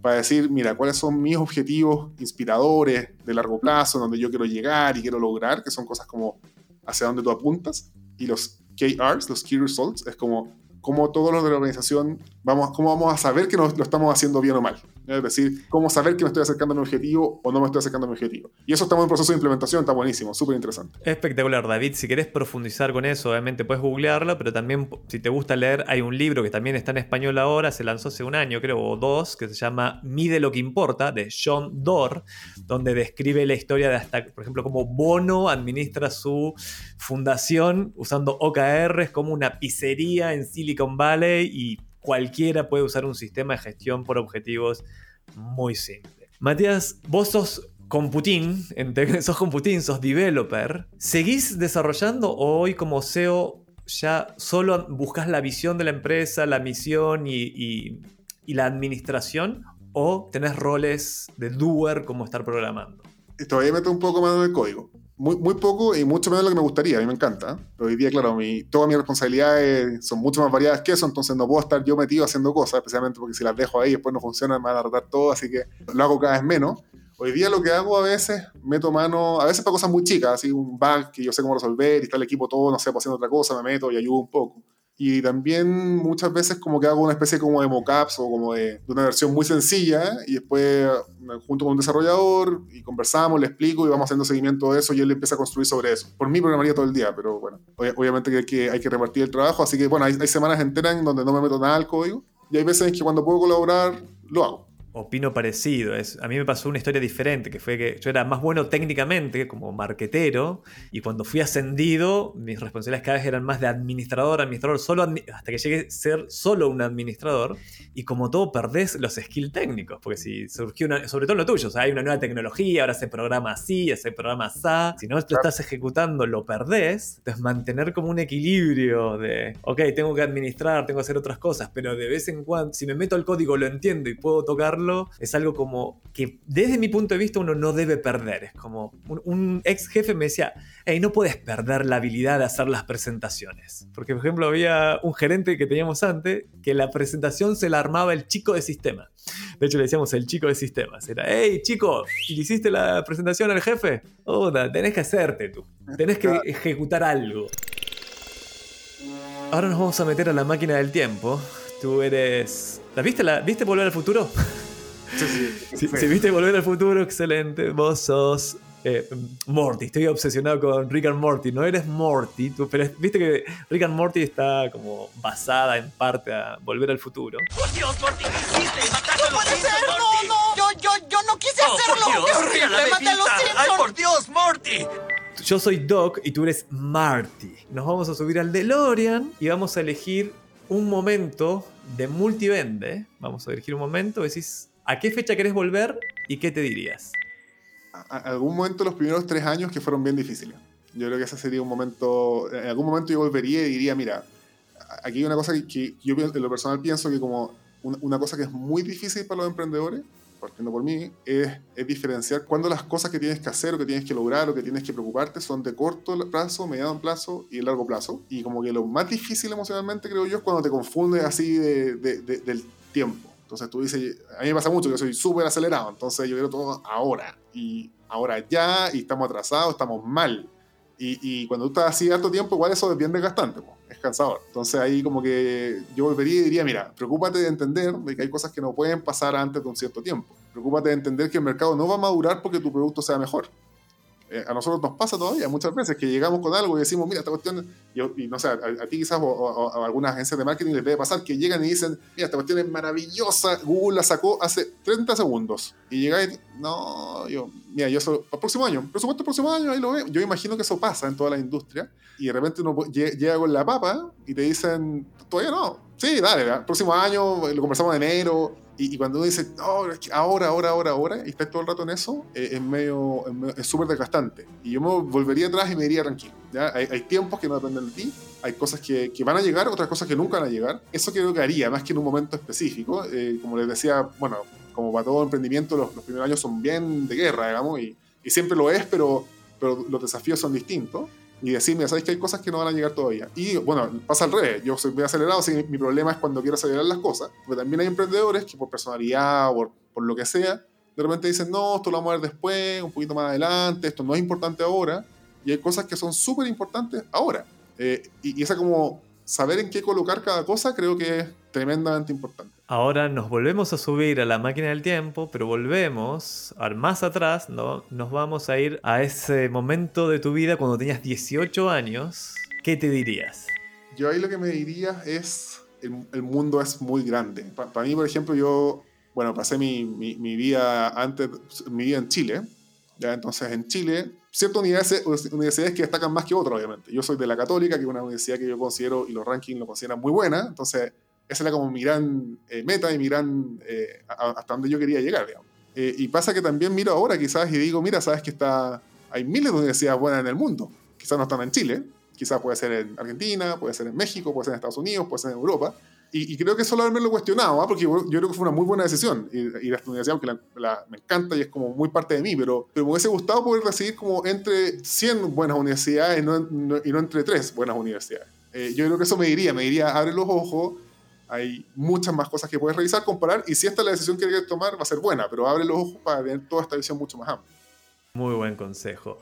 para decir, mira, cuáles son mis objetivos inspiradores de largo plazo, donde yo quiero llegar y quiero lograr, que son cosas como hacia dónde tú apuntas, y los KRs, los Key Results, es como cómo todos los de la organización, vamos, cómo vamos a saber que lo estamos haciendo bien o mal. Es decir, cómo saber que me estoy acercando a mi objetivo o no me estoy acercando a mi objetivo. Y eso estamos en proceso de implementación, está buenísimo, súper interesante. Espectacular, David. Si querés profundizar con eso, obviamente puedes googlearlo, pero también si te gusta leer, hay un libro que también está en español ahora, se lanzó hace un año, creo, o dos, que se llama Mide lo que importa, de John Doerr, donde describe la historia de hasta, por ejemplo, cómo Bono administra su fundación usando OKRs como una pizzería en Silicon Valley y cualquiera puede usar un sistema de gestión por objetivos muy simple. Matías, vos sos computín, sos computín, sos developer. ¿Seguís desarrollando o hoy como CEO ya solo buscas la visión de la empresa, la misión y, la administración? ¿O tenés roles de doer como estar programando? Todavía meto un poco más en el código muy, muy poco y mucho menos de lo que me gustaría. A mí me encanta. Pero hoy día, claro, mi, todas mis responsabilidades son mucho más variadas que eso, entonces no puedo estar yo metido haciendo cosas, especialmente porque si las dejo ahí después no funcionan, me van a tratar todo, así que lo hago cada vez menos. Hoy día lo que hago a veces, meto mano, a veces para cosas muy chicas, así un bug que yo sé cómo resolver y está el equipo todo, no sé, pues haciendo otra cosa, me meto y ayudo un poco. Y también muchas veces como que hago una especie como de mockups o como de, una versión muy sencilla y después me junto con un desarrollador y conversamos, le explico y vamos haciendo seguimiento de eso y él empieza a construir sobre eso. Por mí programaría todo el día, pero bueno, obviamente que hay que, repartir el trabajo, así que bueno, hay, hay semanas enteras en donde no me meto nada al código y hay veces en que cuando puedo colaborar, lo hago opino parecido. Es, a mí me pasó una historia diferente, que fue que yo era más bueno técnicamente como marquetero y cuando fui ascendido, mis responsabilidades cada vez eran más de administrador, administrador, solo hasta que llegué a ser solo un administrador y como todo perdés los skills técnicos, porque si surgió una, sobre todo lo tuyo, o sea, hay una nueva tecnología, ahora se programa así, se programa así, si no lo estás ejecutando lo perdés, entonces mantener como un equilibrio de, ok, tengo que administrar, tengo que hacer otras cosas, pero de vez en cuando, si me meto al código lo entiendo y puedo tocar es algo como que desde mi punto de vista uno no debe perder. Es como un, ex jefe me decía, hey, no puedes perder la habilidad de hacer las presentaciones. Porque, por ejemplo, había un gerente que teníamos antes que la presentación se la armaba el chico de sistema. De hecho, le decíamos el chico de sistemas. Era, hey, chico, ¿le hiciste la presentación al jefe? Oh, tenés que hacerte tú. Tenés que ejecutar algo. Ahora nos vamos a meter a la máquina del tiempo. Tú eres... ¿La viste, la, ¿Viste Volver al Futuro? Si, viste Volver al Futuro, excelente. Vos sos eh, Morty. Estoy obsesionado con Rick and Morty. No eres Morty, tú, pero viste que Rick and Morty está como basada en parte a Volver al Futuro. ¡Por Dios, Morty! ¡No puede ser! ¡No, no! Yo, yo, yo no quise oh, hacerlo. Por Dios, horrible! los ¡Ay, por Dios, Morty! Yo soy Doc y tú eres Marty. Nos vamos a subir al DeLorean y vamos a elegir un momento de multivende. Vamos a elegir un momento. Decís, ¿A qué fecha querés volver y qué te dirías? A, algún momento los primeros tres años que fueron bien difíciles. Yo creo que ese sería un momento, en algún momento yo volvería y diría, mira, aquí hay una cosa que, yo en lo personal pienso que como una, cosa que es muy difícil para los emprendedores partiendo por mí, es, diferenciar cuándo las cosas que tienes que hacer o que tienes que lograr o que tienes que preocuparte son de corto plazo, mediano plazo y largo plazo. Y como que lo más difícil emocionalmente, creo yo, es cuando te confundes así de, del tiempo. Entonces tú dices, a mí me pasa mucho que soy súper acelerado, entonces yo quiero todo ahora y ahora ya y estamos atrasados, estamos mal. Y, y cuando tú estás así harto tiempo, igual eso es bien desgastante, po, es cansador. Entonces ahí como que yo volvería y diría, mira, preocúpate de entender de que hay cosas que no pueden pasar antes de un cierto tiempo. Preocúpate de entender que el mercado no va a madurar porque tu producto sea mejor. Eh, a nosotros nos pasa todavía muchas veces que llegamos con algo y decimos, mira, esta cuestión, y, y no sé, a, a, ti quizás o, o, a algunas agencias de marketing les debe pasar que llegan y dicen, mira, esta cuestión es maravillosa, Google la sacó hace 30 segundos. Y llegáis, no, yo, mira, yo eso, el próximo año, presupuesto el próximo año, ahí lo veo. Yo imagino que eso pasa en toda la industria y de repente uno llega con la papa y te dicen, todavía no, sí, dale, próximo año, lo conversamos en enero, y, y, cuando uno dice, oh, ahora, ahora, ahora, ahora, y estás todo el rato en eso, eh, es medio, es súper desgastante. Y yo me volvería atrás y me diría tranquilo. ¿ya? Hay, hay, tiempos que no dependen de ti, hay cosas que, que, van a llegar, otras cosas que nunca van a llegar. Eso creo que haría, más que en un momento específico. Eh, como les decía, bueno, como para todo emprendimiento, los, los primeros años son bien de guerra, digamos, y, y siempre lo es, pero, pero los desafíos son distintos y decir, mira, sabéis que hay cosas que no van a llegar todavía. Y bueno, pasa al revés. Yo soy muy acelerado, así que mi problema es cuando quiero acelerar las cosas. Pero también hay emprendedores que por personalidad o por, por, lo que sea, de repente dicen, no, esto lo vamos a ver después, un poquito más adelante, esto no es importante ahora. Y hay cosas que son súper importantes ahora. Eh, y esa como saber en qué colocar cada cosa creo que es tremendamente importante. Ahora nos volvemos a subir a la máquina del tiempo, pero volvemos a más atrás, ¿no? Nos vamos a ir a ese momento de tu vida cuando tenías 18 años. ¿Qué te dirías? Yo ahí lo que me diría es, el, mundo es muy grande. Para pa mí, por ejemplo, yo, bueno, pasé mi, mi, mi, vida antes, mi vida en Chile, ¿ya? Entonces en Chile, ciertas universidades, universidades que destacan más que otras, obviamente. Yo soy de la Católica, que es una universidad que yo considero, y los rankings lo consideran muy buena, entonces esa era como mi gran eh, meta y mi gran, eh, hasta donde yo quería llegar, digamos. Eh, y pasa que también miro ahora quizás y digo, mira, sabes que está, hay miles de universidades buenas en el mundo. Quizás no están en Chile, quizás puede ser en Argentina, puede ser en México, puede ser en Estados Unidos, puede ser en Europa. Y, creo que solo haberme lo cuestionado, ¿eh? porque yo, yo, creo que fue una muy buena decisión ir, ir a esta universidad, porque la, me encanta y es como muy parte de mí, pero, me hubiese gustado poder decidir como entre 100 buenas universidades y no, no, y no entre 3 buenas universidades. Eh, yo creo que eso me diría, me diría, abre los ojos, hay muchas más cosas que puedes revisar, comparar, y si esta es la decisión que quieres tomar, va a ser buena, pero abre los ojos para tener toda esta visión mucho más amplia. Muy buen consejo.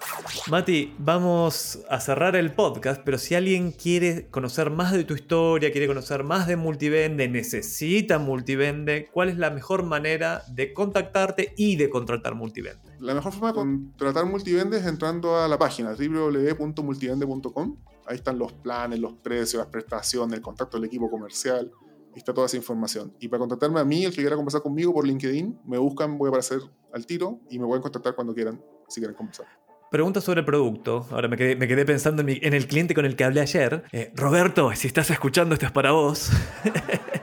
Mati, vamos a cerrar el podcast, pero si alguien quiere conocer más de tu historia, quiere conocer más de Multivende, necesita Multivende, ¿cuál es la mejor manera de contactarte y de contratar Multivende? La mejor forma de contratar Multivende es entrando a la página www.multivende.com. Ahí están los planes, los precios, las prestaciones, el contacto del equipo comercial está toda esa información. Y para contactarme a mí, el que quiera conversar conmigo por LinkedIn, me buscan, voy a aparecer al tiro y me pueden contactar cuando quieran, si quieren conversar. Pregunta sobre el producto. Ahora me quedé, me quedé pensando en, el cliente con el que hablé ayer. Eh, Roberto, si estás escuchando, esto es para vos.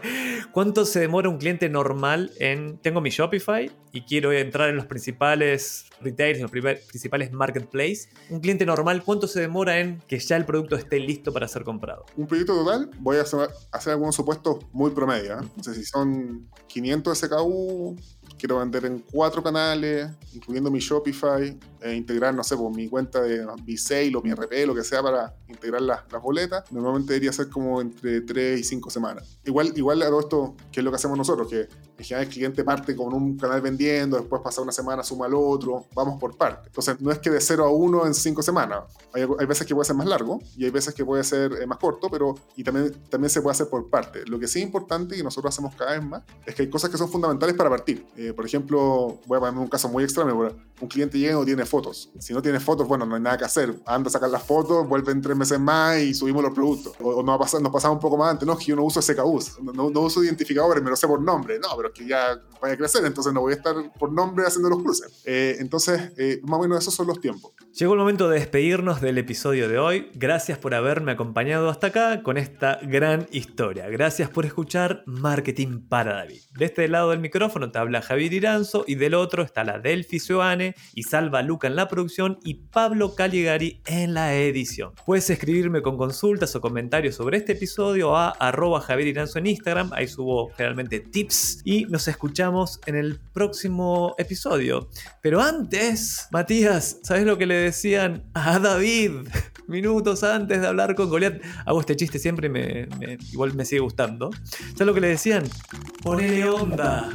¿Cuánto se demora un cliente normal en... Tengo mi Shopify y quiero entrar en los principales retailers, en los principales marketplaces. Un cliente normal, ¿cuánto se demora en que ya el producto esté listo para ser comprado? Un proyecto total, voy a hacer, hacer algunos supuestos muy promedio. ¿eh? No sé si son 500 SKU, quiero vender en cuatro canales, incluyendo mi Shopify, e integrar, no sé, pues, mi cuenta de mi sale o mi RP, lo que sea, para integrar las, las boletas. Normalmente debería ser como entre 3 y 5 semanas. Igual, igual a todo esto, que es lo que hacemos nosotros, que en general el cliente parte con un canal vendiendo, después pasa una semana, suma al otro, vamos por parte. Entonces, no es que de 0 a 1 en 5 semanas. Hay, hay, veces que puede ser más largo y hay veces que puede ser eh, más corto, pero y también, también se puede hacer por parte. Lo que sí es importante y nosotros hacemos cada vez más es que hay cosas que son fundamentales para partir. Eh, por ejemplo, voy a poner un caso muy extremo, un cliente llega y no tiene fotos. Si no tiene fotos, bueno, no hay nada que hacer. Anda a sacar las fotos, vuelven tres meses más y subimos los productos. O, o nos, pasa, nos pasaba un poco más antes, no, que yo no uso SKUs, no, no uso identificadores, me lo sé por nombre. No, pero que ya vaya a crecer, entonces no voy a estar por nombre haciendo los cruces. Eh, entonces, eh, más o menos esos son los tiempos. Llegó el momento de despedirnos del episodio de hoy. Gracias por haberme acompañado hasta acá con esta gran historia. Gracias por escuchar Marketing para David. De este lado del micrófono te habla Javier Iranzo y del otro está la Delphi Sioane y Salva Luca en la producción y Pablo Caligari en la edición. Puedes escribirme con consultas o comentarios sobre este episodio a arroba Javier Iranzo en Instagram. Ahí subo generalmente tips y y nos escuchamos en el próximo episodio. Pero antes, Matías, ¿sabes lo que le decían a David minutos antes de hablar con Goliat? Hago este chiste siempre me, me- igual me sigue gustando. ¿Sabes lo que le decían? Ponele onda.